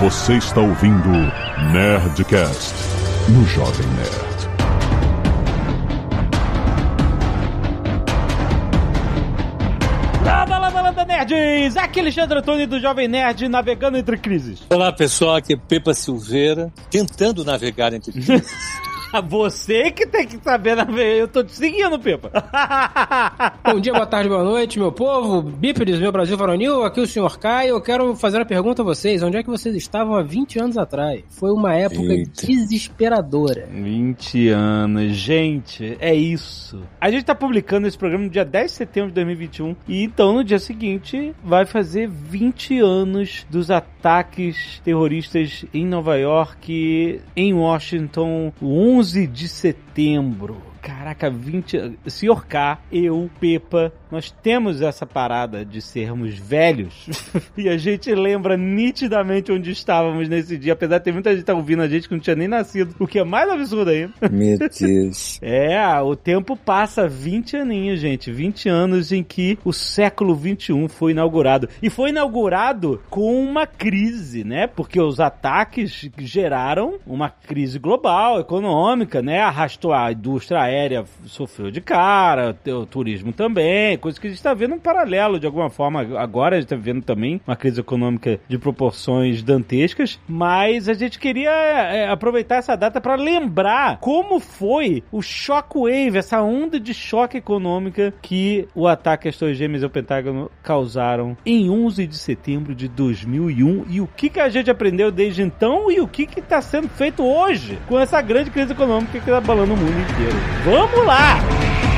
Você está ouvindo Nerdcast no Jovem Nerd. Landa, landa, landa, nerds! Aqui é Alexandre Antônio do Jovem Nerd navegando entre crises. Olá pessoal, aqui é Pepa Silveira, tentando navegar entre crises. Você que tem que saber navegar. Eu tô te seguindo, Pepa. Bom dia, boa tarde, boa noite, meu povo, bípedes, meu Brasil varonil, aqui é o Sr. Caio. Eu quero fazer uma pergunta a vocês. Onde é que vocês estavam há 20 anos atrás? Foi uma época Eita. desesperadora. 20 anos, gente, é isso. A gente tá publicando esse programa no dia 10 de setembro de 2021 e então no dia seguinte vai fazer 20 anos dos ataques terroristas em Nova York, em Washington, o 11 de setembro. Caraca, 20. Senhor K, eu, Pepa, nós temos essa parada de sermos velhos e a gente lembra nitidamente onde estávamos nesse dia, apesar de ter muita gente tá ouvindo a gente que não tinha nem nascido, o que é mais absurdo ainda. Meu Deus. É, o tempo passa 20 aninhos, gente. 20 anos em que o século 21 foi inaugurado. E foi inaugurado com uma crise, né? Porque os ataques geraram uma crise global, econômica, né? Arrastou a indústria aérea, sofreu de cara, o turismo também, coisa que a gente está vendo um paralelo de alguma forma. Agora a gente está vendo também uma crise econômica de proporções dantescas, mas a gente queria é, aproveitar essa data para lembrar como foi o shockwave, essa onda de choque econômica que o ataque às Torres Gêmeas e ao Pentágono causaram em 11 de setembro de 2001 e o que, que a gente aprendeu desde então e o que está sendo feito hoje com essa grande crise econômica que está abalando o mundo inteiro. Vamos lá!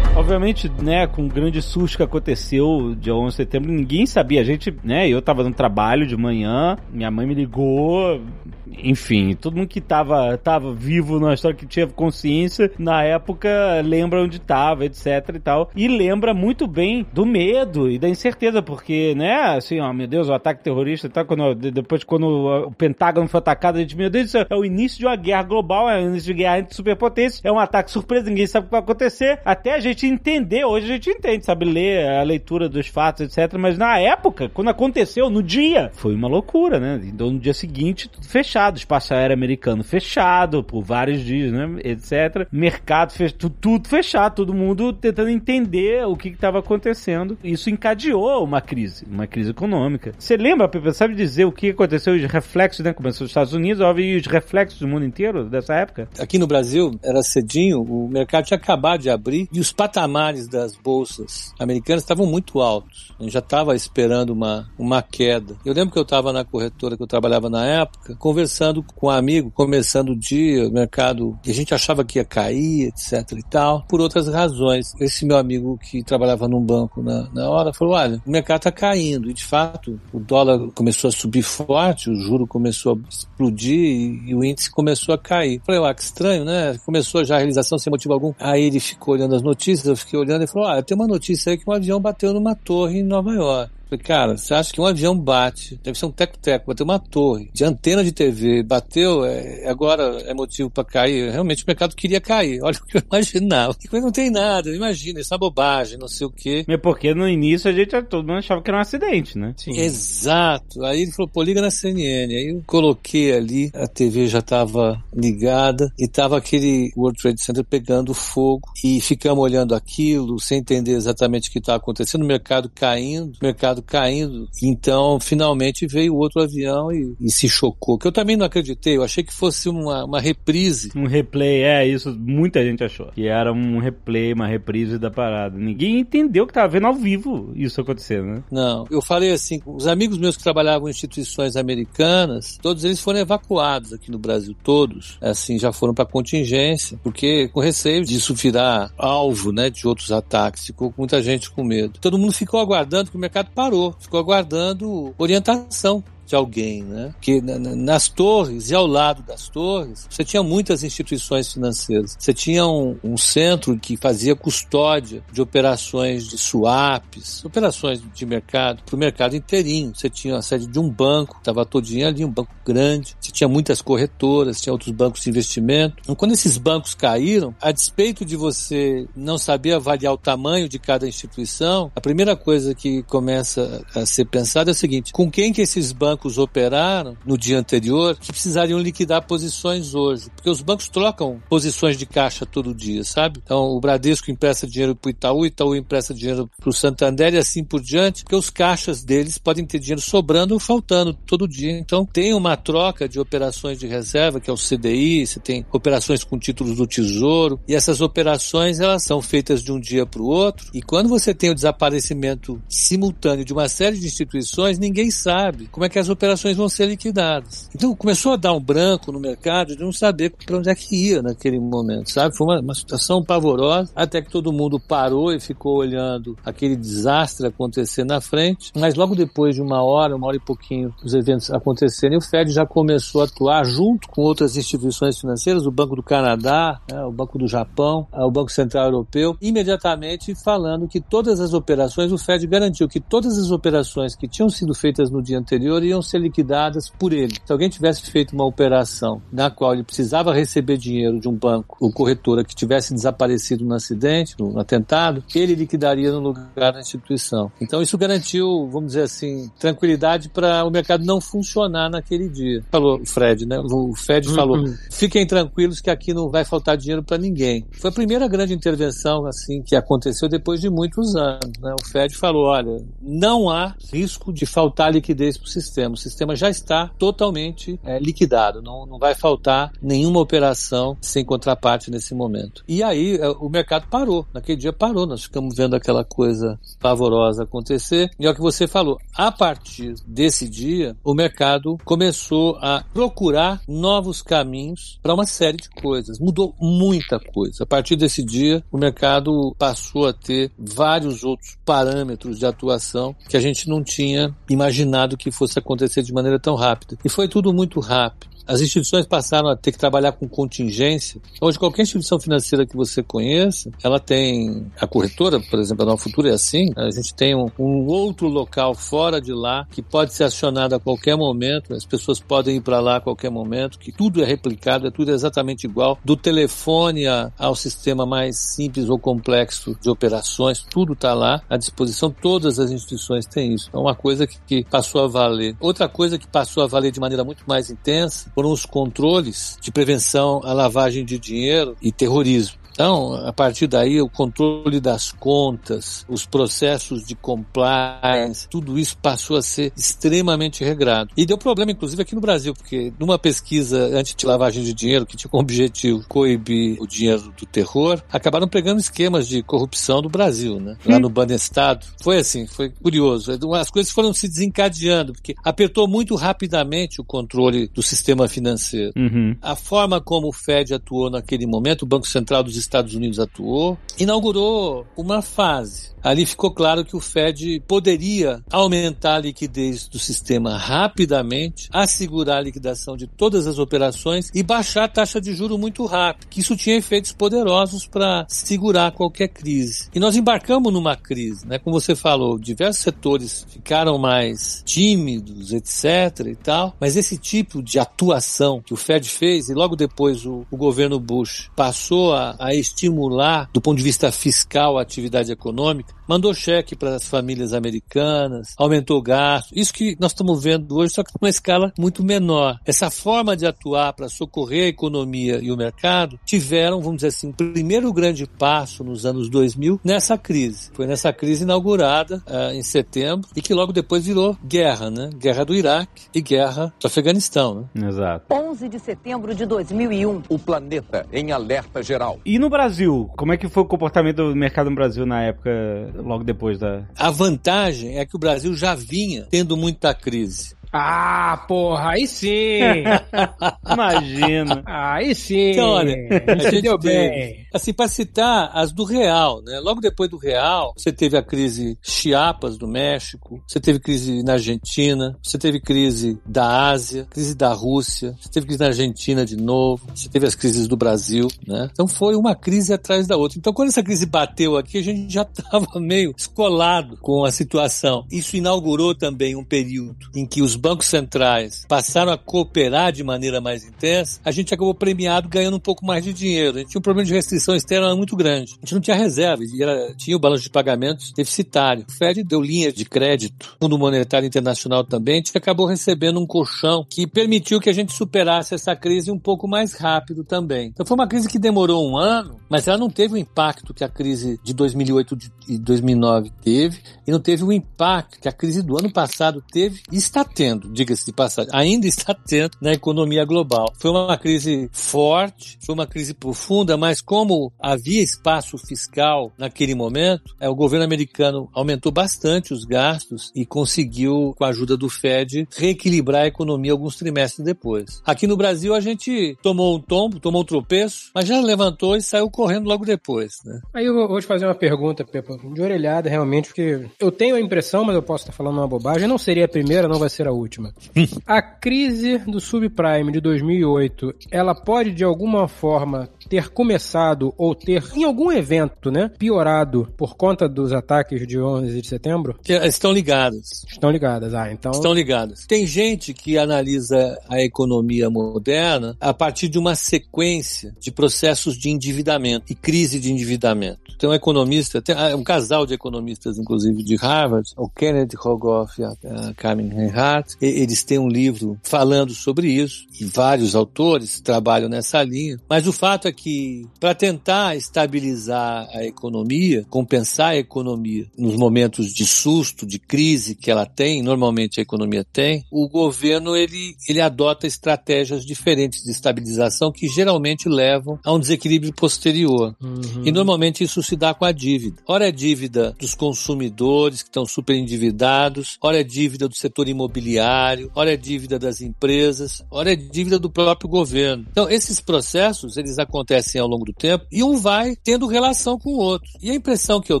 Obviamente, né, com o grande susto que aconteceu dia 11 de setembro, ninguém sabia. A gente, né, eu tava no trabalho de manhã, minha mãe me ligou, enfim, todo mundo que tava, tava vivo na história, que tinha consciência, na época, lembra onde tava, etc e tal. E lembra muito bem do medo e da incerteza, porque, né, assim, ó, meu Deus, o ataque terrorista tal, quando, depois quando o Pentágono foi atacado, a gente, meu Deus, é o início de uma guerra global, é o início de guerra entre superpotências, é um ataque surpresa, ninguém sabe o que vai acontecer, até a gente entender, hoje a gente entende, sabe, ler a leitura dos fatos, etc, mas na época, quando aconteceu, no dia, foi uma loucura, né, então no dia seguinte, tudo fechado, espaço aéreo americano fechado por vários dias, né, etc, mercado fechado, tudo fechado, todo mundo tentando entender o que estava acontecendo, isso encadeou uma crise, uma crise econômica. Você lembra, Pepe, sabe dizer o que aconteceu, os reflexos, né, começou nos Estados Unidos, houve os reflexos do mundo inteiro dessa época? Aqui no Brasil, era cedinho, o mercado tinha acabado de abrir e os patamares das bolsas americanas estavam muito altos. A gente já estava esperando uma, uma queda. Eu lembro que eu estava na corretora que eu trabalhava na época, conversando com um amigo, começando o dia, o mercado, que a gente achava que ia cair, etc e tal, por outras razões. Esse meu amigo que trabalhava num banco na, na hora falou: olha, o mercado está caindo. E de fato, o dólar começou a subir forte, o juro começou a explodir e, e o índice começou a cair. Falei, ah, que estranho, né? Começou já a realização sem motivo algum. Aí ele ficou olhando as notícias, eu fiquei olhando e falou: ah, tem uma notícia aí que um avião bateu numa torre em Nova York. Falei, cara, você acha que um avião bate, deve ser um teco-teco, bateu uma torre de antena de TV, bateu, é, agora é motivo para cair. Realmente o mercado queria cair. Olha o que eu imaginava. Mas não tem nada, imagina, isso é uma bobagem, não sei o quê. É porque no início a gente todo mundo achava que era um acidente, né? Sim. Exato. Aí ele falou, pô, liga na CNN. Aí eu coloquei ali, a TV já estava ligada e tava aquele World Trade Center pegando fogo e ficamos olhando aquilo sem entender exatamente o que estava acontecendo, o mercado caindo, o mercado caindo. Então, finalmente veio outro avião e, e, se chocou. Que eu também não acreditei, eu achei que fosse uma, uma reprise. Um replay, é, isso muita gente achou. Que era um replay, uma reprise da parada. Ninguém entendeu que tava vendo ao vivo isso acontecendo, né? Não. Eu falei assim, os amigos meus que trabalhavam em instituições americanas, todos eles foram evacuados aqui no Brasil, todos. Assim, já foram para contingência, porque com receio disso virar alvo, né, de outros ataques. Ficou muita gente com medo. Todo mundo ficou aguardando que o mercado parou, ficou aguardando orientação de alguém, né? Porque nas torres e ao lado das torres, você tinha muitas instituições financeiras. Você tinha um, um centro que fazia custódia de operações de swaps, operações de mercado, para o mercado inteirinho. Você tinha a sede de um banco, estava todinho ali, um banco grande. Você tinha muitas corretoras, tinha outros bancos de investimento. Então, quando esses bancos caíram, a despeito de você não saber avaliar o tamanho de cada instituição, a primeira coisa que começa a ser pensada é o seguinte: com quem que esses bancos operaram no dia anterior que precisariam liquidar posições hoje? Porque os bancos trocam posições de caixa todo dia, sabe? Então, o Bradesco empresta dinheiro para o Itaú, Itaú empresta dinheiro para o Santander e assim por diante, porque os caixas deles podem ter dinheiro sobrando ou faltando todo dia. Então, tem uma troca de operações de reserva, que é o CDI, você tem operações com títulos do Tesouro, e essas operações elas são feitas de um dia para o outro, e quando você tem o desaparecimento simultâneo de uma série de instituições, ninguém sabe como é que as operações vão ser liquidadas. Então começou a dar um branco no mercado de não saber para onde é que ia naquele momento, sabe? Foi uma, uma situação pavorosa, até que todo mundo parou e ficou olhando aquele desastre acontecer na frente, mas logo depois de uma hora, uma hora e pouquinho, os eventos acontecerem, o Fed já começou a atuar junto com outras instituições financeiras, o Banco do Canadá, né, o Banco do Japão, o Banco Central Europeu, imediatamente falando que todas as operações, o Fed garantiu que todas as operações que tinham sido feitas no dia anterior iam ser liquidadas por ele. Se alguém tivesse feito uma operação na qual ele precisava receber dinheiro de um banco ou corretora que tivesse desaparecido no acidente, no atentado, ele liquidaria no lugar da instituição. Então isso garantiu, vamos dizer assim, tranquilidade para o mercado não funcionar naquele dia. Falou o Fred, né? O Fed uhum. falou: fiquem tranquilos que aqui não vai faltar dinheiro para ninguém. Foi a primeira grande intervenção assim que aconteceu depois de muitos anos. Né? O Fed falou: olha, não há risco de faltar liquidez para o sistema. O sistema já está totalmente é, liquidado. Não, não vai faltar nenhuma operação sem contraparte nesse momento. E aí é, o mercado parou. Naquele dia parou. Nós ficamos vendo aquela coisa pavorosa acontecer. E é o que você falou. A partir desse dia, o mercado começou a procurar novos caminhos para uma série de coisas. Mudou muita coisa. A partir desse dia, o mercado passou a ter vários outros parâmetros de atuação que a gente não tinha imaginado que fosse acontecer de maneira tão rápida. E foi tudo muito rápido. As instituições passaram a ter que trabalhar com contingência. Hoje, qualquer instituição financeira que você conheça, ela tem a corretora, por exemplo, a Nova Futura é assim. A gente tem um, um outro local fora de lá que pode ser acionado a qualquer momento. As pessoas podem ir para lá a qualquer momento. Que tudo é replicado, é tudo exatamente igual. Do telefone ao sistema mais simples ou complexo de operações, tudo está lá à disposição. Todas as instituições têm isso. É uma coisa que, que passou a valer. Outra coisa que passou a valer de maneira muito mais intensa foram os controles de prevenção à lavagem de dinheiro e terrorismo. Então, a partir daí, o controle das contas, os processos de compliance, tudo isso passou a ser extremamente regrado. E deu problema, inclusive, aqui no Brasil, porque numa pesquisa anti lavagem de dinheiro, que tinha como objetivo coibir o dinheiro do terror, acabaram pegando esquemas de corrupção do Brasil, né? Lá no Banestado. Foi assim, foi curioso. As coisas foram se desencadeando, porque apertou muito rapidamente o controle do sistema financeiro. Uhum. A forma como o Fed atuou naquele momento, o Banco Central dos Estados Unidos atuou, inaugurou uma fase ali ficou claro que o Fed poderia aumentar a liquidez do sistema rapidamente, assegurar a liquidação de todas as operações e baixar a taxa de juro muito rápido, que isso tinha efeitos poderosos para segurar qualquer crise. E nós embarcamos numa crise, né? Como você falou, diversos setores ficaram mais tímidos, etc e tal, mas esse tipo de atuação que o Fed fez e logo depois o, o governo Bush passou a, a estimular do ponto de vista fiscal a atividade econômica, mandou cheque para as famílias americanas, aumentou gasto. Isso que nós estamos vendo hoje, só que numa escala muito menor. Essa forma de atuar para socorrer a economia e o mercado tiveram, vamos dizer assim, o primeiro grande passo nos anos 2000 nessa crise. Foi nessa crise inaugurada uh, em setembro e que logo depois virou guerra, né? Guerra do Iraque e guerra do Afeganistão, né? Exato. 11 de setembro de 2001. O planeta em alerta geral. E no Brasil, como é que foi o comportamento do mercado no Brasil na época logo depois da. A vantagem é que o Brasil já vinha tendo muita crise. Ah, porra, aí sim! Imagina. Aí sim! Então, olha, a gente, deu bem. Assim, para citar as do real, né? Logo depois do real, você teve a crise Chiapas do México, você teve crise na Argentina, você teve crise da Ásia, crise da Rússia, você teve crise na Argentina de novo, você teve as crises do Brasil, né? Então foi uma crise atrás da outra. Então quando essa crise bateu aqui, a gente já estava meio escolado com a situação. Isso inaugurou também um período em que os bancos centrais passaram a cooperar de maneira mais intensa. A gente acabou premiado ganhando um pouco mais de dinheiro. A gente tinha um problema de restrição externa muito grande. A gente não tinha reserva, era, tinha o balanço de pagamentos deficitário. O Fed deu linhas de crédito. O Fundo Monetário Internacional também. A gente acabou recebendo um colchão que permitiu que a gente superasse essa crise um pouco mais rápido também. Então foi uma crise que demorou um ano, mas ela não teve o impacto que a crise de 2008 e 2009 teve e não teve o impacto que a crise do ano passado teve e está tendo, diga-se de passagem, ainda está tendo na economia global. Foi uma crise forte, foi uma crise profunda, mas como havia espaço fiscal naquele momento, é, o governo americano aumentou bastante os gastos e conseguiu, com a ajuda do Fed, reequilibrar a economia alguns trimestres depois. Aqui no Brasil a gente tomou um tombo, tomou um tropeço, mas já levantou e saiu correndo logo depois. Né? Aí eu vou te fazer uma pergunta, Pepa, de orelhada realmente, porque eu tenho a impressão, mas eu posso estar falando uma bobagem, não seria a primeira, não vai ser a última. a crise do subprime de 2008, ela pode de alguma forma ter começado ou ter, em algum evento, né, piorado por conta dos ataques de 11 de setembro? Estão ligadas. Estão ligadas, ah, então... Estão ligadas. Tem gente que analisa a economia moderna a partir de uma sequência de processos de endividamento e crise de endividamento. Tem um economista, tem um casal de economistas, inclusive, de Harvard, o Kenneth Rogoff e a Carmen Reinhardt, eles têm um livro falando sobre isso, e vários autores trabalham nessa linha, mas o fato é que, para tentar estabilizar a economia, compensar a economia nos momentos de susto, de crise que ela tem, normalmente a economia tem, o governo ele, ele adota estratégias diferentes de estabilização que geralmente levam a um desequilíbrio posterior. Uhum. E normalmente isso se dá com a dívida. Ora dívida dos consumidores que estão super endividados, ora é dívida do setor imobiliário, ora é dívida das empresas, ora é dívida do próprio governo. Então esses processos eles acontecem ao longo do tempo e um vai tendo relação com o outro. E a impressão que eu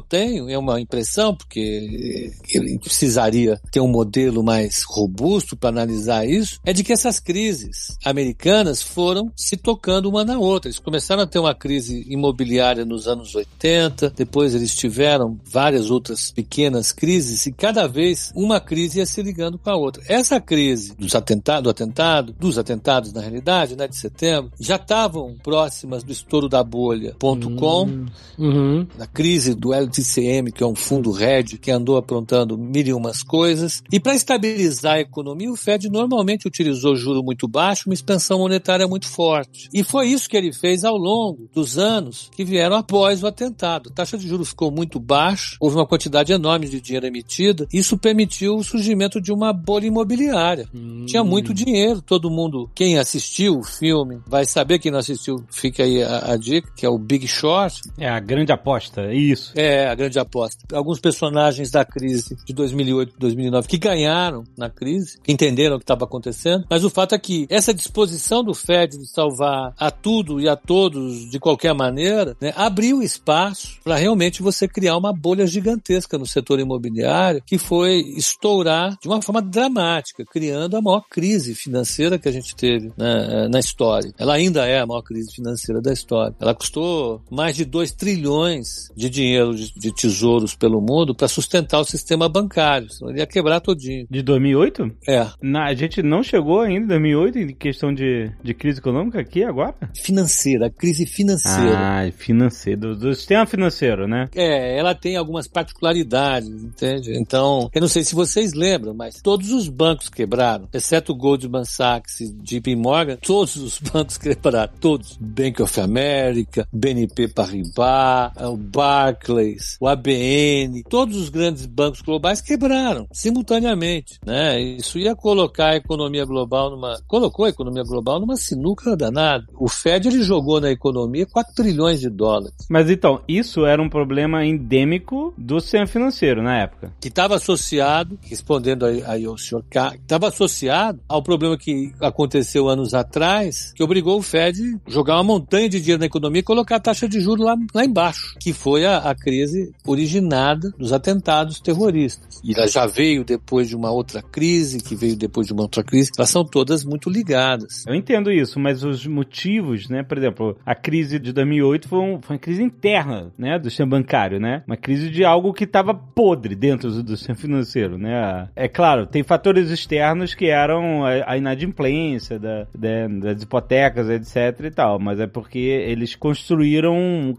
tenho, é uma impressão porque ele precisaria ter um modelo mais robusto para analisar isso, é de que essas crises americanas foram se tocando uma na outra. Eles começaram a ter uma crise imobiliária nos anos 80, depois eles tiveram várias outras pequenas crises e cada vez uma crise ia se ligando com a outra. Essa crise dos atentados, do atentado, dos atentados na realidade, né, de setembro, já estavam próximas do estouro da bolha.com, uhum. uhum. da crise do LTCM, que é um fundo RED que andou aprontando mil e umas coisas. E para estabilizar a economia, o Fed normalmente utilizou juro muito baixo, uma expansão monetária muito forte. E foi isso que ele fez ao longo dos anos que vieram após o atentado. A taxa de juros ficou muito baixa, houve uma quantidade enorme de dinheiro emitida, isso permitiu o surgimento de uma bolha imobiliária. Hum. Tinha muito dinheiro, todo mundo, quem assistiu o filme, vai saber, quem não assistiu, fica aí a, a dica, que é o Big Short. É a grande aposta, isso. É, a grande aposta. Alguns personagens da crise de 2008, 2009 que ganharam na crise, que entenderam o que estava acontecendo, mas o fato é que essa disposição do Fed de salvar a tudo e a todos de qualquer maneira, né, abriu espaço para realmente você criar uma bolha gigantesca no setor imobiliário que foi estourar de uma forma dramática, criando a maior crise financeira que a gente teve né, na história. Ela ainda é a maior crise financeira da história. Ela custou mais de 2 trilhões de dinheiro de, de tesouros pelo mundo para sustentar o sistema bancário. Senão ele ia quebrar todinho. De 2008? É. Na, a gente não chegou ainda em 2008 em questão de, de crise econômica aqui agora? Financeira, crise financeira. Ah, financeira. Do, do sistema financeiro, né? É, ela tem algumas particularidades, entende? Então, eu não sei se vocês lembram, mas todos os bancos quebraram, exceto o Goldman Sachs e JP Morgan, todos os bancos quebraram, todos. Bank of America, BNP Paribas, o Barclays, o ABN, todos os grandes bancos globais quebraram simultaneamente, né? Isso ia colocar a economia global numa, colocou a economia global numa sinuca danada. O Fed ele jogou na economia 4 trilhões de dólares. Mas então, isso era um problema endêmico do sistema financeiro na época. Que estava associado, respondendo aí ao senhor K, estava associado ao problema que aconteceu anos atrás, que obrigou o Fed a jogar uma montanha de dinheiro na economia e colocar a taxa de juros lá, lá embaixo, que foi a, a crise originada dos atentados terroristas. E ela já veio depois de uma outra crise, que veio depois de uma outra crise. Elas são todas muito ligadas. Eu entendo isso, mas os motivos, né? Por exemplo, a crise de 2008 foi, um, foi uma crise interna, né? Do sistema bancário, né? Uma crise de algo que estava podre dentro do, sistema financeiro, né? É claro, tem fatores externos que eram a, inadimplência da, da, das hipotecas, etc e tal, mas é porque eles construíram um,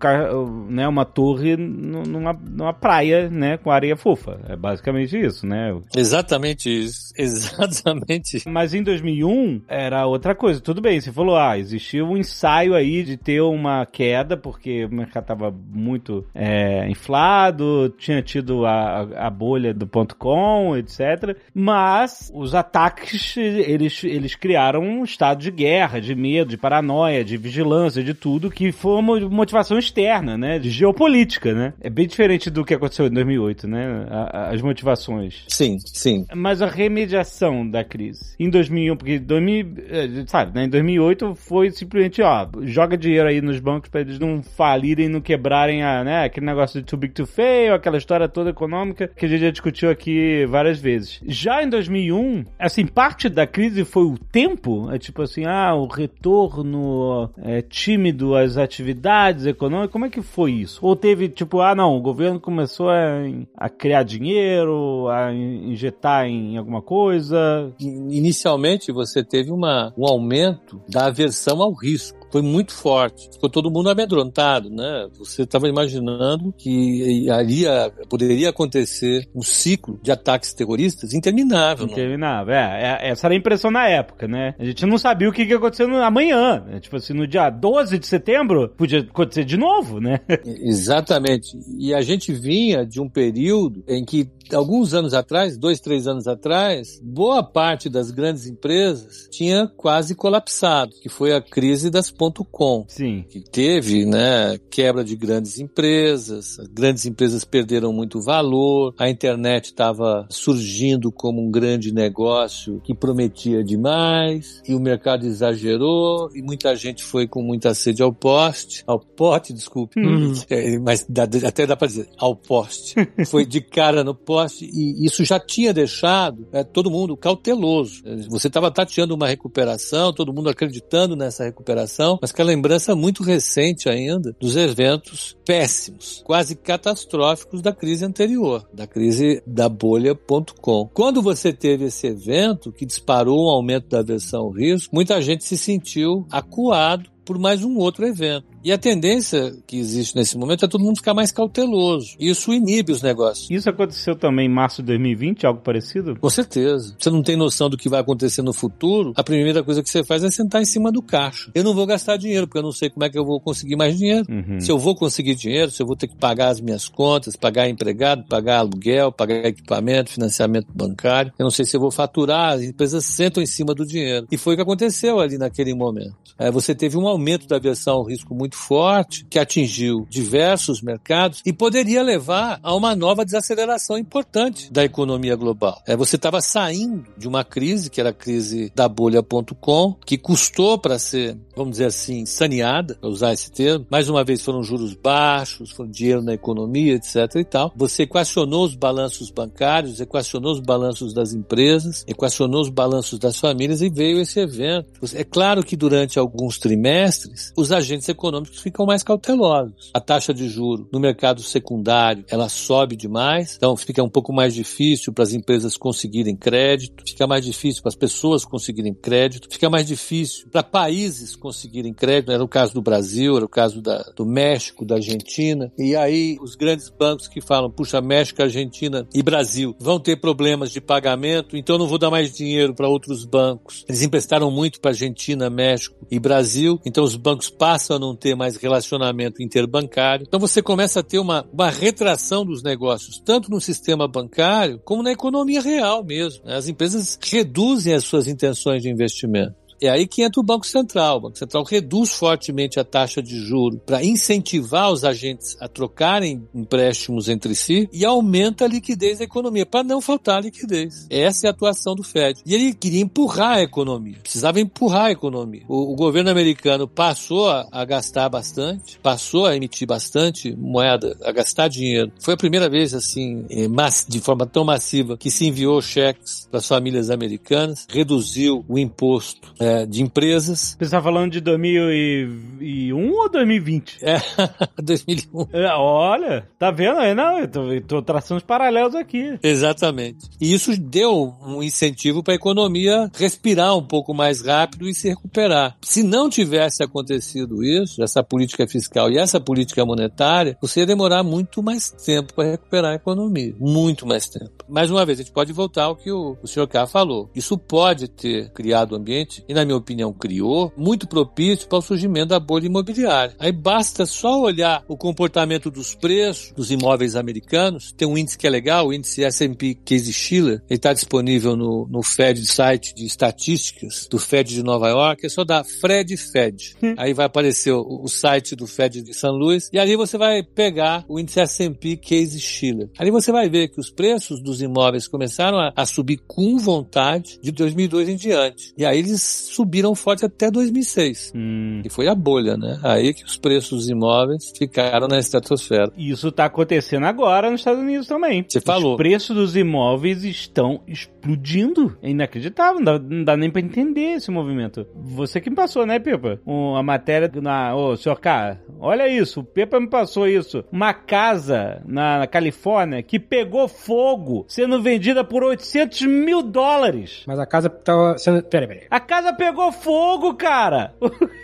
né, uma torre numa, numa praia, né? Com areia fofa. É basicamente isso, né? Exatamente isso. Exatamente. Mas em 2001 era outra coisa. Tudo bem, você falou, ah, existia um ensaio aí de ter uma queda, porque o mercado estava muito é, inflado, tinha tido a, a bolha do ponto .com, etc. Mas os ataques, eles, eles criaram um estado de guerra, de medo, de paranoia, de vigilância, de tudo, que foi uma motivação externa, né? De geopolítica, né? É bem diferente do que aconteceu em 2008, né? as motivações. Sim, sim. Mas a remediação da crise. Em 2001, porque 2000, eh, sabe, né? Em 2008 foi simplesmente, ó, joga dinheiro aí nos bancos para eles não falirem, não quebrarem a, né? Aquele negócio de too big to fail, aquela história toda econômica que a gente já discutiu aqui várias vezes. Já em 2001, assim, parte da crise foi o tempo, é tipo assim, ah, o retorno é, tímido às atividades econômicas, como é que foi isso? Ou teve tipo, ah, não, o governo começou a, a criar dinheiro, a injetar em alguma coisa? Inicialmente você teve uma, um aumento da aversão ao risco foi muito forte. Ficou todo mundo amedrontado, né? Você estava imaginando que ali poderia acontecer um ciclo de ataques terroristas interminável. Interminável, é, é, Essa era a impressão na época, né? A gente não sabia o que ia acontecer amanhã. Né? Tipo assim, no dia 12 de setembro, podia acontecer de novo, né? Exatamente. E a gente vinha de um período em que alguns anos atrás, dois, três anos atrás, boa parte das grandes empresas tinha quase colapsado, que foi a crise das .com. Sim. Que teve, né, quebra de grandes empresas, as grandes empresas perderam muito valor, a internet estava surgindo como um grande negócio que prometia demais, e o mercado exagerou, e muita gente foi com muita sede ao poste, ao pote, desculpe, hum. é, mas dá, até dá para dizer, ao poste. foi de cara no poste e isso já tinha deixado é, todo mundo cauteloso. Você estava tateando uma recuperação, todo mundo acreditando nessa recuperação, mas com a lembrança muito recente ainda dos eventos péssimos, quase catastróficos da crise anterior, da crise da bolha.com. Quando você teve esse evento que disparou um aumento da aversão ao risco, muita gente se sentiu acuado por mais um outro evento. E a tendência que existe nesse momento é todo mundo ficar mais cauteloso. Isso inibe os negócios. Isso aconteceu também em março de 2020, algo parecido? Com certeza. Você não tem noção do que vai acontecer no futuro, a primeira coisa que você faz é sentar em cima do caixa. Eu não vou gastar dinheiro, porque eu não sei como é que eu vou conseguir mais dinheiro. Uhum. Se eu vou conseguir dinheiro, se eu vou ter que pagar as minhas contas, pagar empregado, pagar aluguel, pagar equipamento, financiamento bancário. Eu não sei se eu vou faturar, as empresas sentam em cima do dinheiro. E foi o que aconteceu ali naquele momento. É, você teve um aumento da aversão ao risco muito muito forte que atingiu diversos mercados e poderia levar a uma nova desaceleração importante da economia global. É, você estava saindo de uma crise, que era a crise da bolha.com, que custou para ser, vamos dizer assim, saneada, para usar esse termo. Mais uma vez foram juros baixos, foi dinheiro na economia, etc e tal. Você equacionou os balanços bancários, equacionou os balanços das empresas, equacionou os balanços das famílias e veio esse evento. É claro que durante alguns trimestres, os agentes econômicos econômicos ficam mais cautelosos. A taxa de juro no mercado secundário, ela sobe demais, então fica um pouco mais difícil para as empresas conseguirem crédito, fica mais difícil para as pessoas conseguirem crédito, fica mais difícil para países conseguirem crédito, era o caso do Brasil, era o caso da, do México, da Argentina, e aí os grandes bancos que falam, puxa, México, Argentina e Brasil vão ter problemas de pagamento, então não vou dar mais dinheiro para outros bancos. Eles emprestaram muito para Argentina, México e Brasil, então os bancos passam a não ter ter mais relacionamento interbancário. Então você começa a ter uma, uma retração dos negócios, tanto no sistema bancário como na economia real mesmo. As empresas reduzem as suas intenções de investimento. É aí que entra o Banco Central. O Banco Central reduz fortemente a taxa de juro para incentivar os agentes a trocarem empréstimos entre si e aumenta a liquidez da economia, para não faltar liquidez. Essa é a atuação do Fed. E ele queria empurrar a economia, precisava empurrar a economia. O, o governo americano passou a, a gastar bastante, passou a emitir bastante moeda, a gastar dinheiro. Foi a primeira vez, assim, eh, de forma tão massiva, que se enviou cheques para as famílias americanas, reduziu o imposto é, de empresas. Você está falando de 2001 ou 2020? É, 2001. É, olha, tá vendo aí? Não, eu tô, eu tô traçando os paralelos aqui. Exatamente. E isso deu um incentivo para a economia respirar um pouco mais rápido e se recuperar. Se não tivesse acontecido isso, essa política fiscal e essa política monetária, você ia demorar muito mais tempo para recuperar a economia. Muito mais tempo. Mais uma vez, a gente pode voltar ao que o, o senhor K falou. Isso pode ter criado um ambiente, na minha opinião criou, muito propício para o surgimento da bolha imobiliária. Aí basta só olhar o comportamento dos preços dos imóveis americanos. Tem um índice que é legal, o índice S&P Case Shiller. Ele está disponível no, no Fed site de estatísticas do Fed de Nova York. É só dar Fred Fed. Hum. Aí vai aparecer o, o site do Fed de São Luís e ali você vai pegar o índice S&P Case Shiller. Ali você vai ver que os preços dos imóveis começaram a, a subir com vontade de 2002 em diante. E aí eles subiram forte até 2006. Hum. E foi a bolha, né? Aí que os preços dos imóveis ficaram na estratosfera. Isso está acontecendo agora nos Estados Unidos também. Você falou. Os preços dos imóveis estão explodindo. É inacreditável, não dá, não dá nem para entender esse movimento. Você que me passou, né, Pepa? Um, a matéria na... Ô, senhor K, olha isso, o Pepa me passou isso. Uma casa na, na Califórnia que pegou fogo sendo vendida por 800 mil dólares. Mas a casa tava sendo... Peraí, peraí. A casa pegou fogo, cara!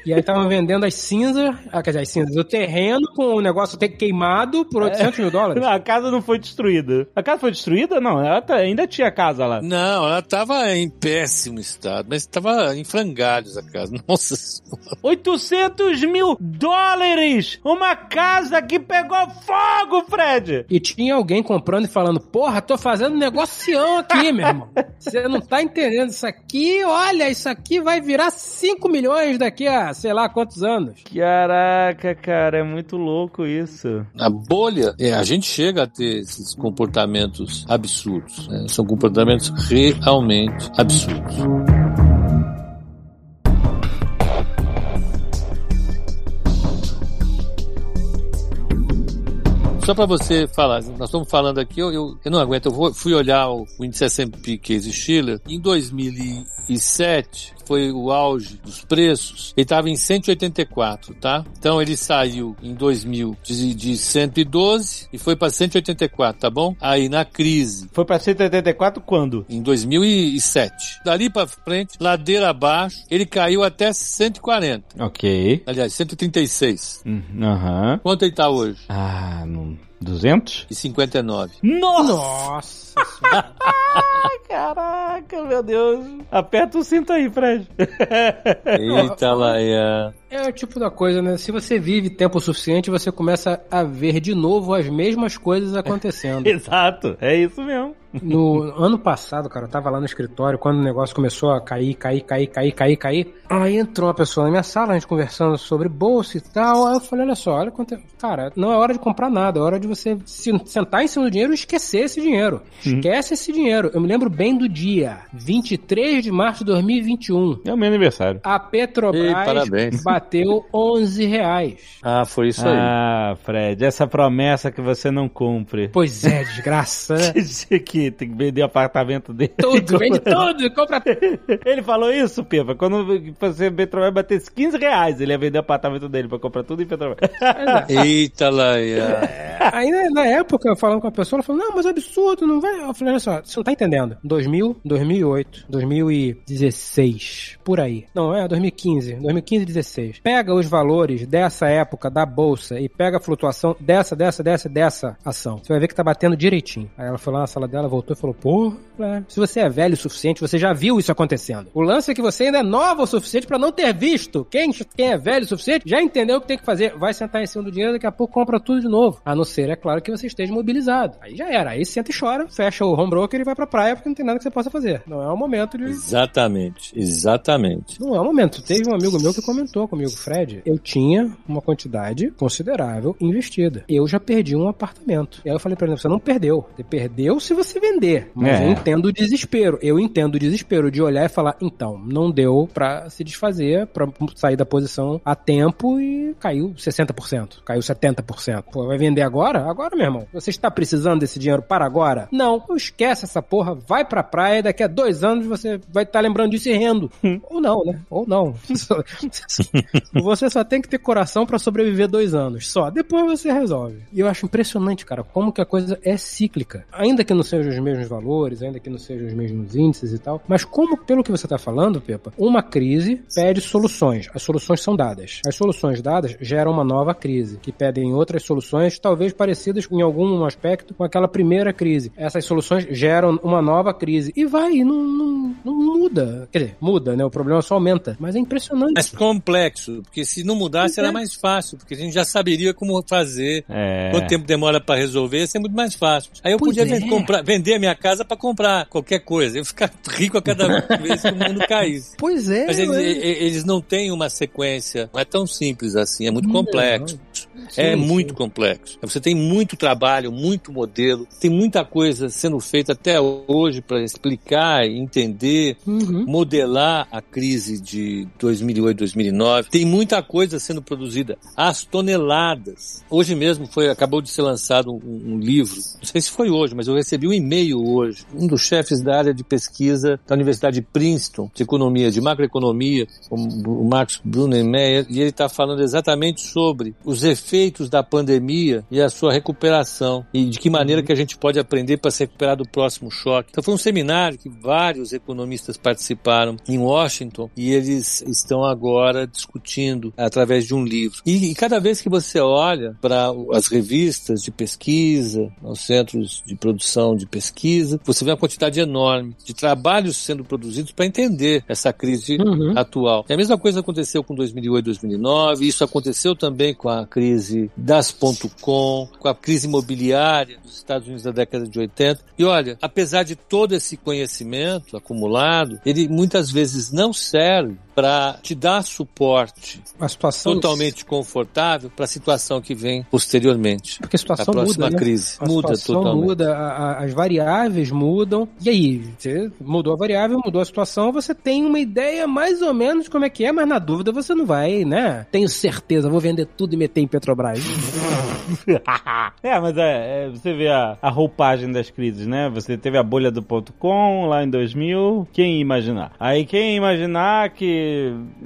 E aí estavam vendendo as cinzas, ah, quer dizer, as cinzas, o terreno com o negócio ter queimado por 800 é. mil dólares. Não, a casa não foi destruída. A casa foi destruída? Não, ela tá, ainda tinha casa lá. Não, ela tava em péssimo estado, mas tava em frangalhos a casa. Nossa senhora. 800 mil dólares! Uma casa que pegou fogo, Fred! E tinha alguém comprando e falando, porra, tô fazendo negocião aqui, meu irmão. Você não tá entendendo isso aqui, olha, isso aqui vai virar 5 milhões daqui a sei lá quantos anos. Caraca, cara, é muito louco isso. A bolha, é, a gente chega a ter esses comportamentos absurdos. Né? São comportamentos realmente absurdos. Só para você falar, nós estamos falando aqui, eu, eu, eu não aguento, eu vou, fui olhar o, o índice S&P Case Shiller, em 2007 foi o auge dos preços, ele estava em 184, tá? Então ele saiu em 2000 de, de 112 e foi para 184, tá bom? Aí na crise. Foi para 184 quando? Em 2007. Dali para frente, ladeira abaixo, ele caiu até 140. Ok. Aliás, 136. Uhum. Uhum. Quanto ele tá hoje? Ah, não 200? E 59. Nossa! Nossa caraca, meu Deus. Aperta o cinto aí, Fred. Eita, Laia. É o tipo da coisa, né? Se você vive tempo suficiente, você começa a ver de novo as mesmas coisas acontecendo. Exato, é isso mesmo. No ano passado, cara, eu tava lá no escritório, quando o negócio começou a cair, cair, cair, cair, cair, cair. Aí entrou uma pessoa na minha sala, a gente conversando sobre bolsa e tal. Aí eu falei, olha só, olha quanto. É... Cara, não é hora de comprar nada, é hora de você sentar em cima do dinheiro e esquecer esse dinheiro. Uhum. Esquece esse dinheiro. Eu me lembro bem do dia, 23 de março de 2021. É o meu aniversário. A Petrobras Ei, bateu 11 reais. Ah, foi isso aí. Ah, Fred, essa promessa que você não cumpre. Pois é, desgraça, né? Tem que vender o apartamento dele. Tudo, vende tudo, compra Ele falou isso, Pepa, quando você Petrobras batesse 15 reais, ele ia vender o apartamento dele pra comprar tudo em Petrobras. Eita, Laia. É, ainda na época, falando com a pessoa, ela falou, não, mas é absurdo, não vai. Eu falei, olha só, você não tá entendendo. 2000, 2008, 2016, por aí. Não, é 2015, 2015, 16. Pega os valores dessa época da bolsa e pega a flutuação dessa, dessa, dessa, dessa ação. Você vai ver que tá batendo direitinho. Aí ela foi lá na sala dela, voltou e falou: Pô, é, se você é velho o suficiente, você já viu isso acontecendo. O lance é que você ainda é nova o suficiente para não ter visto. Quem, quem é velho o suficiente já entendeu o que tem que fazer. Vai sentar em cima do dinheiro, daqui a pouco compra tudo de novo. A não ser ser, é claro, que você esteja mobilizado. Aí já era. Aí senta e chora, fecha o home broker e vai pra praia porque não tem nada que você possa fazer. Não é o momento de. Exatamente, exatamente. Não é o momento. Teve um amigo meu que comentou comigo, Fred. Eu tinha uma quantidade considerável investida. Eu já perdi um apartamento. E aí eu falei pra ele: você não perdeu. Você perdeu se você vender. Mas É. eu entendo o desespero. Eu entendo o desespero de olhar e falar: então, não deu pra se desfazer, pra sair da posição a tempo e caiu 60%, caiu 70%. Pô, vai vender agora? Agora, meu irmão. Você está precisando desse dinheiro para agora? Não. Esquece essa porra, vai pra praia, daqui a dois anos você vai estar lembrando disso e rendo. Ou não, né? Ou não. você só tem que ter coração pra sobreviver dois anos. Só. Depois você resolve. E eu acho impressionante, cara, como que a coisa é cíclica. Ainda que não sejam os mesmos valores, ainda que não sejam os mesmos índices e tal. Mas como, pelo que você tá falando, Pepa, uma crise pede soluções. As soluções são dadas. As soluções dadas geram uma nova crise, que pedem outras soluções, talvez parecidas em algum aspecto com aquela primeira crise. Essas soluções geram uma nova crise. E vai, não, não, não muda. Quer dizer, muda, né? O problema só aumenta. Mas é impressionante. Mas complexo, porque se não mudasse era mais fácil, porque a gente já saberia como fazer. É. Quanto tempo demora pra resolver, ia ser muito mais fácil. Aí eu Pois podia é. comprar, vender a minha casa pra comprar qualquer coisa. Eu ficar rico a cada vez que o mundo caísse. Pois é, Mas eles, e- e- eles não têm uma sequência, não é tão simples assim, é muito complexo. é Sim, muito sim. complexo. Você tem muito trabalho, muito modelo, tem muita coisa sendo feita até hoje para explicar, entender, Uhum. modelar a crise de 2008, 2009. Tem muita coisa sendo produzida às toneladas. Hoje mesmo foi, acabou de ser lançado um, um livro, não sei se foi hoje, mas eu recebi um e-mail hoje, um dos chefes da área de pesquisa da Universidade de Princeton, de economia, de macroeconomia, o, o Marcos Brunenmeyer, e ele está falando exatamente sobre os efeitos da pandemia e a sua recuperação e de que maneira que a gente pode aprender para se recuperar do próximo choque. Então foi um seminário que vários economistas participaram em Washington e eles estão agora discutindo através de um livro. E, e cada vez que você olha para as revistas de pesquisa, os centros de produção de pesquisa, você vê uma quantidade enorme de trabalhos sendo produzidos para entender essa crise Uhum. atual. E a mesma coisa aconteceu com 2008, 2009, isso aconteceu também com a crise das .com, com a crise imobiliária dos Estados Unidos da década de 80. E olha, apesar de todo esse conhecimento acumulado, ele muitas vezes não serve para te dar suporte A situação totalmente confortável para a situação que vem posteriormente. Porque a A situação próxima muda, né? crise A muda situação totalmente. muda, a- a- as variáveis mudam. E aí, você mudou a variável, mudou a situação, você tem uma ideia mais ou menos de como é que é, mas na dúvida você não vai, né? Tenho certeza, vou vender tudo e meter em Petrobras. é, mas é, é, você vê a, a roupagem das crises, né? Você teve a bolha do ponto .com lá em 2000, quem ia imaginar? Aí quem ia imaginar que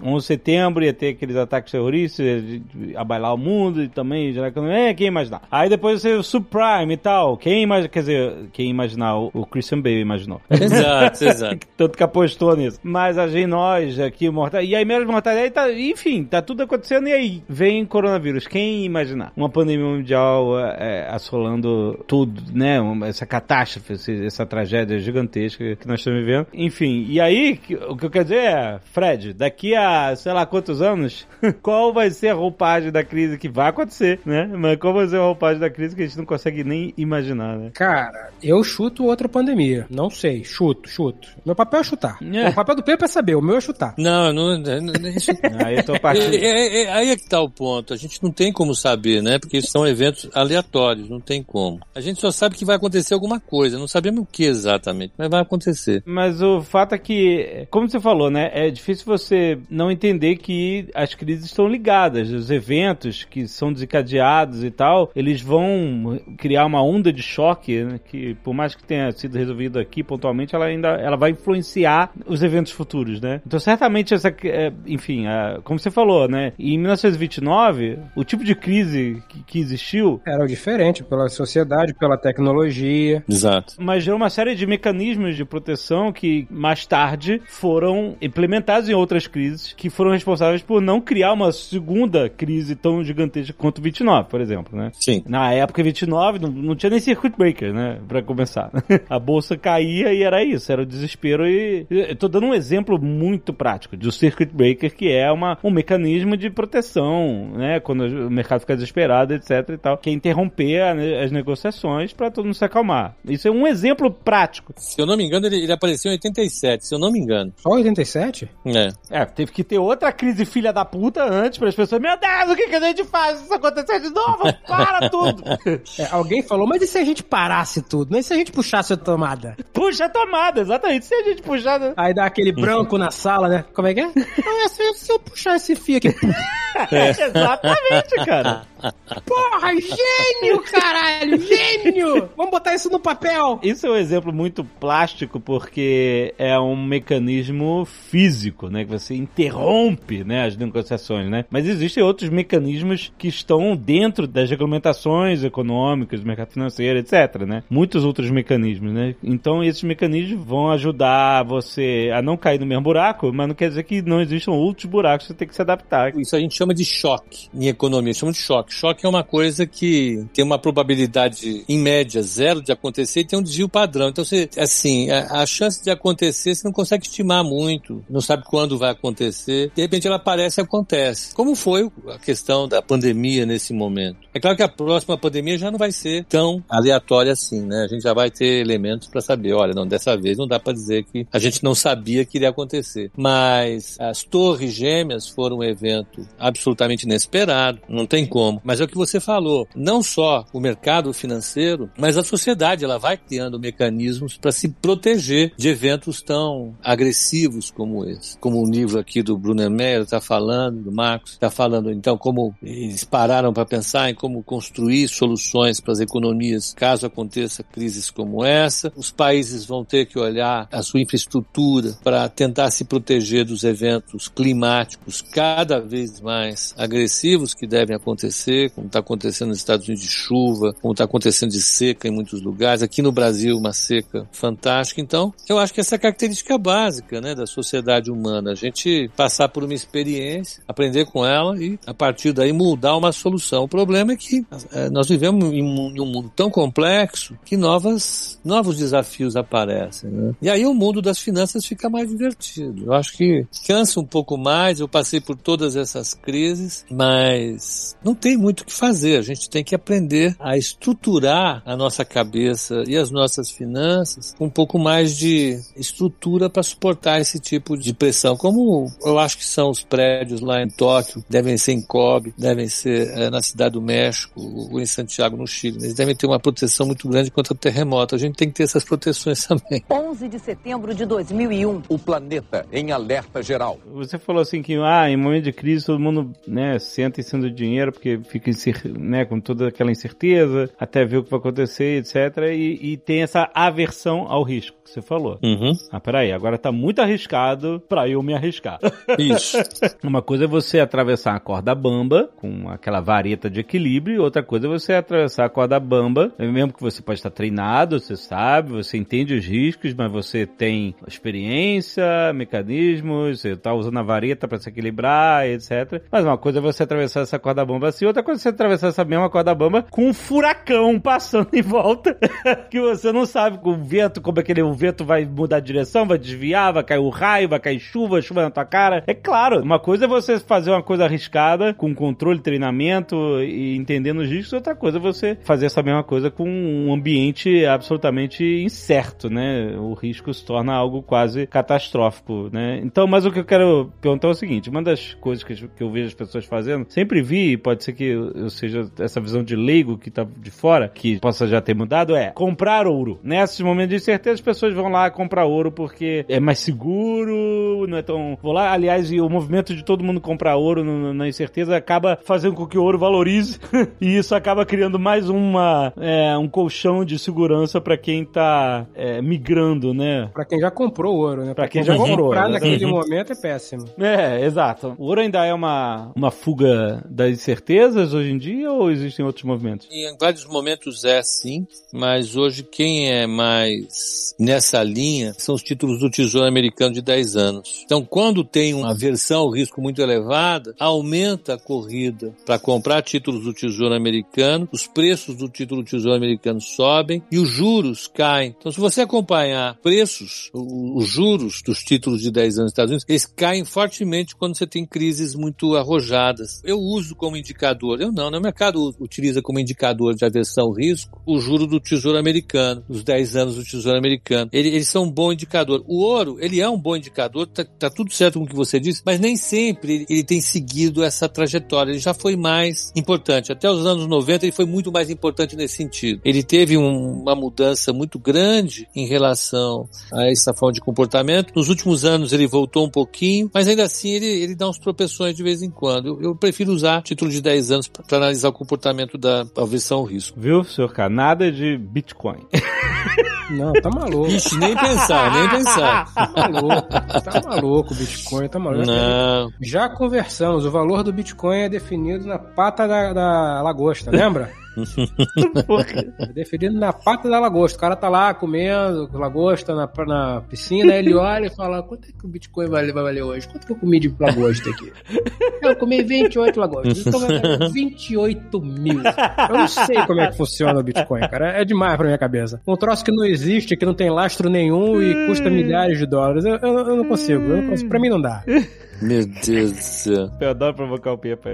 11 de setembro ia ter aqueles ataques terroristas, ia abailar o mundo e também é, quem imaginar? Aí depois você o subprime e tal, quem imagina, quer dizer, quem imaginar? O, Christian Bale imaginou. Exato, exato. Tanto que apostou nisso. Mas a gente, nós aqui, mortal. E aí, menos mortalidade, tá, enfim, tá tudo acontecendo. E aí, vem coronavírus. Quem imaginar? Uma pandemia mundial é, é, assolando tudo, né? Essa catástrofe, essa tragédia gigantesca que nós estamos vivendo. Enfim, e aí, o que eu quero dizer é, Fred, daqui a sei lá quantos anos, qual vai ser a roupagem da crise que vai acontecer, né? Mas qual vai ser a roupagem da crise que a gente não consegue nem imaginar, né? Cara, eu chuto outra pandemia. Não sei, chuto, chuto. Meu papel é chutar. É. O papel do Pepe é saber, o meu é chutar. Não, não, não, não isso- Aí eu tô partindo. É, é, é, aí é que tá o ponto. A gente não tem como saber, né? Porque são eventos aleatórios, não tem como. A gente só sabe que vai acontecer alguma coisa, não sabemos o que exatamente, mas vai acontecer. Mas o fato é que, como você falou, né? É difícil você não entender que as crises estão ligadas. Os eventos que são desencadeados e tal, eles vão criar uma onda de choque, né, que por mais que tenha sido resolvido aqui pontualmente, ela ainda ela vai influenciar os eventos futuros, né? Então, certamente, essa, é, enfim, a- como você falou, né? Em 1929, o tipo de crise que, que existiu Era o diferente, pela sociedade, pela tecnologia. Exato. mas gerou uma série de mecanismos de proteção que mais tarde foram implementados em outras outras crises que foram responsáveis por não criar uma segunda crise tão gigantesca quanto o 29, por exemplo, né? Sim. Na época 29 não, não tinha nem circuit breaker, né, para começar. A bolsa caía e era isso, era o desespero e eu tô dando um exemplo muito prático do circuit breaker que é uma, um mecanismo de proteção, né, quando o mercado fica desesperado, etc e tal, que é interromper a, as negociações para todo mundo se acalmar. Isso é um exemplo prático. Se eu não me engano, ele, ele apareceu em 87, se eu não me engano. Só 87? É. É, teve que ter outra crise filha da puta antes para as pessoas, meu Deus, o que, que a gente faz se isso acontecer de novo? Para tudo! É, alguém falou, mas e se a gente parasse tudo? Né? E se a gente puxasse a tomada? Puxa a tomada, exatamente. Se a gente puxar. né? Aí dá aquele branco na sala, né? Como é que é? Ah, se, se eu puxar esse fio aqui. Exatamente, cara. Porra, gênio, caralho, gênio! Vamos botar isso no papel. Isso é um exemplo muito plástico porque é um mecanismo físico, né? Que você interrompe, né, as negociações, né? Mas existem outros mecanismos que estão dentro das regulamentações econômicas, do mercado financeiro, etc, né? Muitos outros mecanismos, né? Então esses mecanismos vão ajudar você a não cair no mesmo buraco, mas não quer dizer que não existam outros buracos que você tem que se adaptar. Isso a gente chama de choque em economia, chama de choque. Choque é uma coisa que tem uma probabilidade em média zero de acontecer e tem um desvio padrão. Então, você, assim, a, a chance de acontecer você não consegue estimar muito, não sabe quando vai acontecer. De repente ela aparece e acontece. Como foi a questão da pandemia nesse momento? É claro que a próxima pandemia já não vai ser tão aleatória assim, né? A gente já vai ter elementos para saber, olha, não, dessa vez não dá para dizer que a gente não sabia que iria acontecer. Mas as torres gêmeas foram um evento absolutamente inesperado, não tem como. Mas é o que você falou, não só o mercado financeiro, mas a sociedade, ela vai criando mecanismos para se proteger de eventos tão agressivos como esse. Como o livro aqui do Bruno Emeyer está falando, do Marcos, está falando então como eles pararam para pensar em como construir soluções para as economias caso aconteça crises como essa. Os países vão ter que olhar a sua infraestrutura para tentar se proteger dos eventos climáticos cada vez mais agressivos que devem acontecer, como está acontecendo nos Estados Unidos de chuva, como está acontecendo de seca em muitos lugares. Aqui no Brasil, uma seca fantástica. Então, eu acho que essa é a característica básica né, da sociedade humana. A gente passar por uma experiência, aprender com ela e, a partir daí, mudar uma solução. O problema é que eh, nós vivemos em um, em um mundo tão complexo que novas, novos desafios aparecem. Né? E aí o mundo das finanças fica mais divertido. Eu acho que cansa um pouco mais. Eu passei por todas essas crises, mas não tem muito o que fazer. A gente tem que aprender a estruturar a nossa cabeça e as nossas finanças com um pouco mais de estrutura para suportar esse tipo de pressão. Como eu acho que são os prédios lá em Tóquio, devem ser em Kobe, devem ser é, na Cidade do México ou em Santiago, no Chile. Eles devem ter uma proteção muito grande contra o terremoto. A gente tem que ter essas proteções também. 11 de setembro de 2001. O planeta em alerta geral. Você falou assim que, ah, em momento de crise todo mundo, né, senta em cima do dinheiro porque fica, né, com toda aquela incerteza, até ver o que vai acontecer, etc. E, e tem essa aversão ao risco que você falou. Uhum. Ah, peraí, agora tá muito arriscado pra eu me arriscar. Isso. Uma coisa é você atravessar a corda bamba com aquela vareta de equilíbrio, e outra coisa é você atravessar a corda bamba, mesmo que você pode estar treinado, você sabe, você entende os riscos, mas você tem experiência, mecanismos, você tá usando a vareta para se equilibrar, etc. Mas uma coisa é você atravessar essa corda bamba assim, outra é você atravessar essa mesma corda bamba com um furacão passando em volta, que você não sabe com o vento, como é que ele, o vento vai mudar de direção, vai desviar, vai cair o raio, vai cair chuva, chuva na tua cara. É claro, uma coisa é você fazer uma coisa arriscada, com controle, treinamento e entendendo os riscos, outra coisa é você fazer essa mesma coisa com um ambiente absolutamente incerto, né? O risco se torna algo quase catastrófico, né? Então, mas o que eu quero perguntar é o seguinte, uma das coisas que, eu vejo as pessoas fazendo, sempre vi, pode ser que eu eu seja essa visão de leigo que tá de fora, que possa já ter mudado, é comprar ouro. Nesses momentos de incerteza, as pessoas vão lá comprar ouro porque é mais seguro, não é tão... Vou lá, aliás, e o movimento de todo mundo comprar ouro na incerteza acaba fazendo com que o ouro valorize e isso acaba criando mais uma, é, um colchão de segurança para quem tá é, migrando, né? Pra quem já comprou ouro, né? Pra quem já comprou, comprar né? naquele Uhum. momento é péssimo. É, exato. O ouro ainda é uma, uma fuga da incerteza empresas hoje em dia ou existem outros movimentos? Em vários momentos é sim, mas hoje quem é mais nessa linha são os títulos do Tesouro Americano de 10 anos. Então, quando tem uma aversão ao risco muito elevada, aumenta a corrida para comprar títulos do Tesouro Americano, os preços do título do Tesouro Americano sobem e os juros caem. Então, se você acompanhar preços, os juros dos títulos de 10 anos nos Estados Unidos, eles caem fortemente quando você tem crises muito arrojadas. Eu uso como indicador, eu não, né? o mercado utiliza como indicador de aversão risco o juro do Tesouro Americano, os 10 anos do Tesouro Americano. Ele, eles são um bom indicador. O ouro, ele é um bom indicador, tá, tá tudo certo com o que você disse, mas nem sempre ele, ele tem seguido essa trajetória. Ele já foi mais importante. Até os anos 90 ele foi muito mais importante nesse sentido. Ele teve um, uma mudança muito grande em relação a essa forma de comportamento. Nos últimos anos ele voltou um pouquinho, mas ainda assim ele, ele dá uns tropeções de vez em quando. Eu, eu prefiro usar título de 10 anos para analisar o comportamento da aversão ao risco. Viu, senhor K? Nada de Bitcoin. Não, tá maluco. Ixi, nem pensar, nem pensar. Tá maluco. Tá maluco o Bitcoin, tá maluco. Não. Já conversamos, o valor do Bitcoin é definido na pata da, da lagosta, lembra? É definido na pata da lagosta. O cara tá lá comendo lagosta na, na piscina, ele olha e fala: quanto é que o Bitcoin vai, vai valer hoje? Quanto que eu comi de lagosta aqui? Eu comi 28 lagostas. Então vai valer 28 mil. Eu não sei como é que funciona o Bitcoin, cara. É demais pra minha cabeça. Um troço que não existe, que não tem lastro nenhum e custa milhares de dólares. Eu, eu, eu não consigo. Eu não consigo. Pra mim não dá. Meu Deus do céu. Eu adoro provocar o Pepa.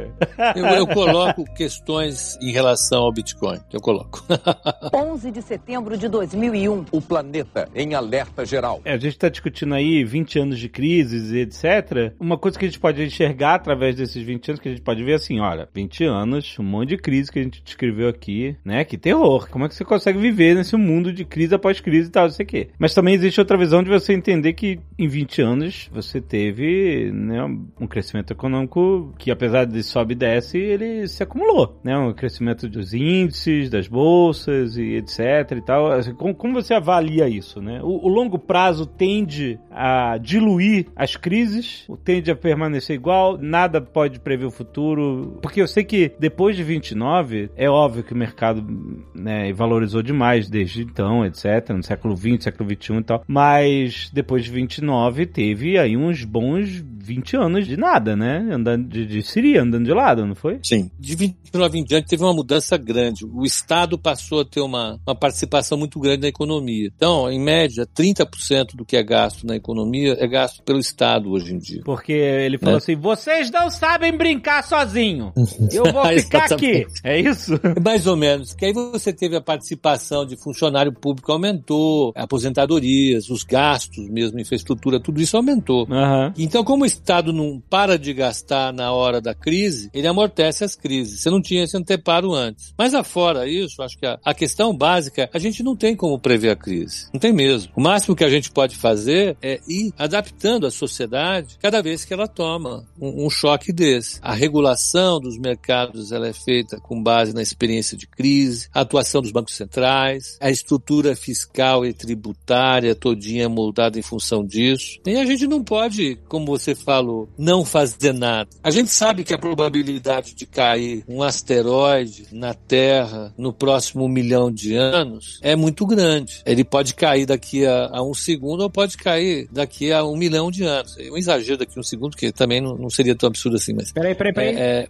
Eu, eu coloco questões em relação ao Bitcoin. Eu coloco. 11 de setembro de 2001. O planeta em alerta geral. É, a gente está discutindo aí 20 anos de crises e etc. Uma coisa que a gente pode enxergar através desses 20 anos, que a gente pode ver assim, olha, 20 anos, um monte de crise que a gente descreveu aqui, né? Que terror. Como é que você consegue viver nesse mundo de crise após crise e tal, não sei o quê. Mas também existe outra visão de você entender que em 20 anos você teve, né, um crescimento econômico que apesar de sobe e desce, ele se acumulou, né? Um crescimento dos índices, das bolsas e etc e tal. Assim, como, como, você avalia isso, né? O, o, longo prazo tende a diluir as crises, tende a permanecer igual, nada pode prever o futuro, porque eu sei que depois de 29, é óbvio que o mercado né, valorizou demais desde então, etc, no século 20, século 21 e tal, mas depois de 29 teve aí uns bons 20 anos de nada, né? Andando de, de Siria, andando de lado, não foi? Sim. De 29 em diante teve uma mudança grande. O Estado passou a ter uma, uma participação muito grande na economia. Então, em média, 30% do que é gasto na economia é gasto pelo Estado hoje em dia. Porque ele falou é. assim: vocês não sabem brincar sozinho. Eu vou ficar aqui. É isso? Mais ou menos. Que aí você teve a participação de funcionário público aumentou, aposentadorias, os gastos mesmo, infraestrutura, tudo isso aumentou. Uhum. Então, como o Estado não para de gastar na hora da crise, ele amortece as crises. Você não tinha esse anteparo antes. Mas afora isso, acho que a, a questão básica, a gente não tem como prever a crise. Não tem mesmo. O máximo que a gente pode fazer é ir adaptando a sociedade cada vez que ela toma um, um choque desse. A regulação dos mercados ela é feita com base na experiência de crise, a atuação dos bancos centrais, a estrutura fiscal e tributária todinha moldada em função disso. E a gente não pode, como você falou, não fazer nada. A gente sabe que a probabilidade de cair um asteroide na Terra no próximo milhão de anos é muito grande. Ele pode cair daqui a, a um segundo ou pode cair daqui a um milhão de anos. É um exagero daqui a um segundo, que também não, não seria tão absurdo assim, mas. Peraí, peraí, peraí. É, é,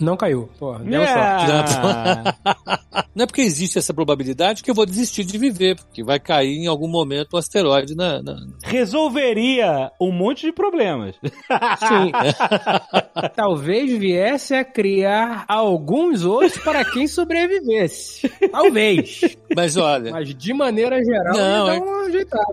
não caiu. Porra, deu yeah. sorte. Não é porque existe essa probabilidade que eu vou desistir de viver, porque vai cair em algum momento um asteroide na. na... Resolveria um monte de problemas. Sim. Talvez viesse a criar alguns outros para quem sobrevivesse. Talvez. Mas olha. Mas de maneira geral, não, é... um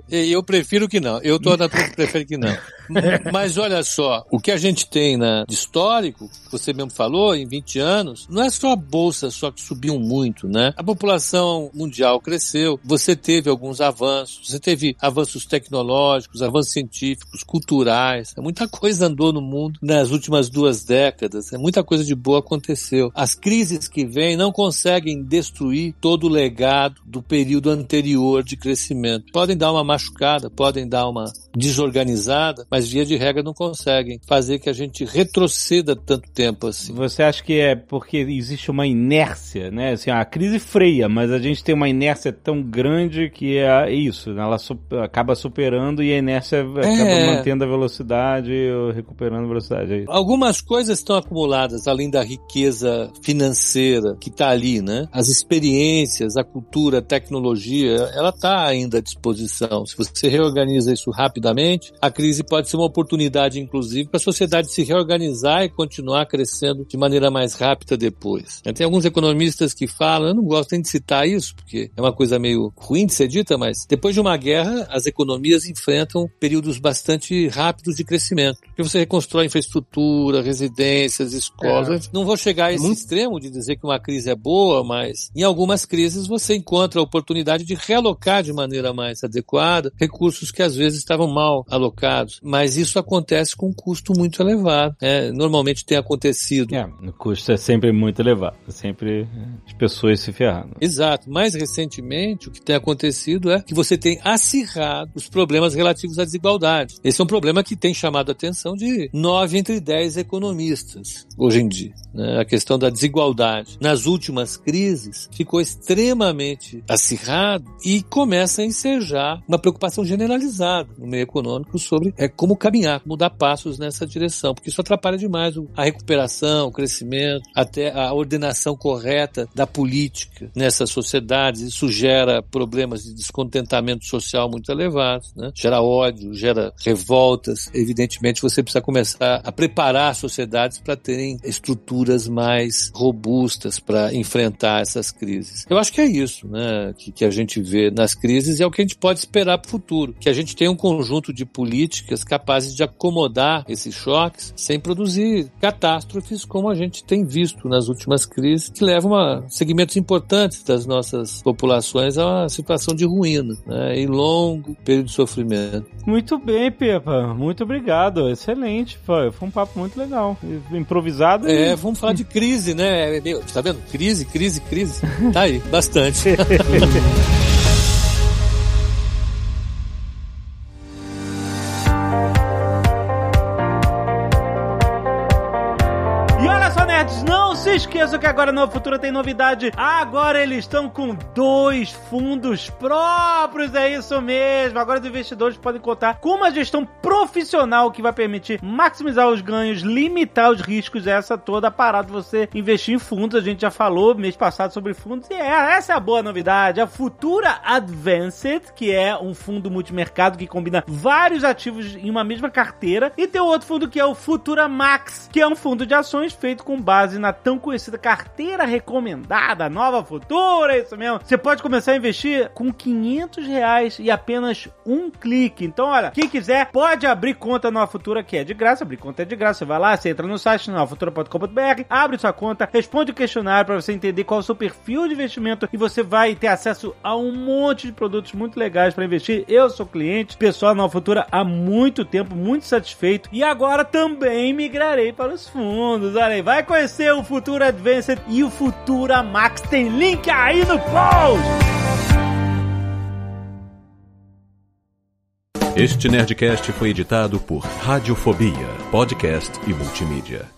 Eu prefiro que não. Eu tô na turma que prefere que não. Mas olha só, o que a gente tem na, de histórico, você mesmo falou, em 20 anos, não é só a bolsa só que subiu muito, né? A população mundial cresceu, você teve alguns avanços, você teve avanços tecnológicos, avanços científicos, culturais, muita coisa andou no mundo nas últimas duas décadas, muita coisa de boa aconteceu. As crises que vêm não conseguem destruir todo o legado do período anterior de crescimento. Podem dar uma machucada, podem dar uma desorganizada, mas via de regra não conseguem fazer que a gente retroceda tanto tempo assim. Você acha que é porque existe uma inércia, né? Assim, a crise freia, mas a gente tem uma inércia tão grande que é isso, né? ela acaba superando e a inércia acaba é. mantendo a velocidade ou recuperando a velocidade. É Algumas coisas estão acumuladas além da riqueza financeira que está ali, né? As experiências, a cultura, a tecnologia, ela está ainda à disposição. Se você reorganiza isso rapidamente, a crise pode ser uma oportunidade, inclusive, para a sociedade se reorganizar e continuar crescendo de maneira mais rápida depois. Tem alguns economistas que falam, eu não gosto nem de citar isso, porque é uma coisa meio ruim de ser dita, mas depois de uma guerra, as economias enfrentam períodos bastante rápidos de crescimento. Porque você reconstrói infraestrutura, residências, escolas. É. Não vou chegar a esse Muito... extremo de dizer que uma crise é boa, mas em algumas crises você encontra a oportunidade de realocar de maneira mais adequada recursos que às vezes estavam mal alocados. Mas isso acontece com um custo muito elevado. É, normalmente tem acontecido. É, o custo é sempre muito elevado. Sempre as pessoas se ferrando. Exato. Mais recentemente, o que tem acontecido é que você tem acirrado os problemas relativos à desigualdade. Esse é um problema que tem chamado a atenção de nove entre dez economistas hoje em dia. Né? A questão da desigualdade. Nas últimas crises, ficou extremamente acirrado e começa a ensejar uma preocupação generalizada no meio econômico sobre é, como caminhar, como dar passos nessa direção, porque isso atrapalha demais a recuperação, o crescimento, até a ordenação correta da política nessas sociedades. Isso gera problemas de descontentamento social muito elevados, né? gera ódio, gera revoltas. Evidentemente, você precisa começar a preparar sociedades para terem estruturas mais robustas para enfrentar essas crises. Eu acho que é isso né? que, que a gente vê nas crises e é o que a gente pode esperar para o futuro, que a gente tenha um conjunto de políticas capazes de acomodar esses choques sem produzir catástrofes como a gente tem visto nas últimas crises, que levam a segmentos importantes das nossas populações a uma situação de ruína né? e longo período de sofrimento. Muito bem, Pepa. Muito obrigado. Excelente. Foi, foi um papo muito legal. Improvisado. É, e... vamos falar de crise, né? Meu, tá vendo? Crise, crise, crise. Tá aí, bastante. esqueça que agora no Futura tem novidade. Agora eles estão com dois fundos próprios, é isso mesmo. Agora os investidores podem contar com uma gestão profissional que vai permitir maximizar os ganhos, limitar os riscos. Essa toda parada você investir em fundos. A gente já falou mês passado sobre fundos e é, essa é a boa novidade. A Futura Advanced, que é um fundo multimercado que combina vários ativos em uma mesma carteira, e tem outro fundo que é o Futura Max, que é um fundo de ações feito com base na tão conhecida carteira recomendada, nova futura, é isso mesmo. Você pode começar a investir com 500 reais e apenas um clique. Então, olha, quem quiser pode abrir conta Nova Futura, que é de graça. Abrir conta é de graça. Você vai lá, você entra no site novafutura.com.br, abre sua conta, responde o questionário para você entender qual é o seu perfil de investimento e você vai ter acesso a um monte de produtos muito legais para investir. Eu sou cliente, pessoal Nova Futura há muito tempo, muito satisfeito e agora também migrarei para os fundos. Olha aí, vai conhecer o futuro Futura Advanced e o Futura Max. Tem link aí no post! Este Nerdcast foi editado por Radiofobia, podcast e multimídia.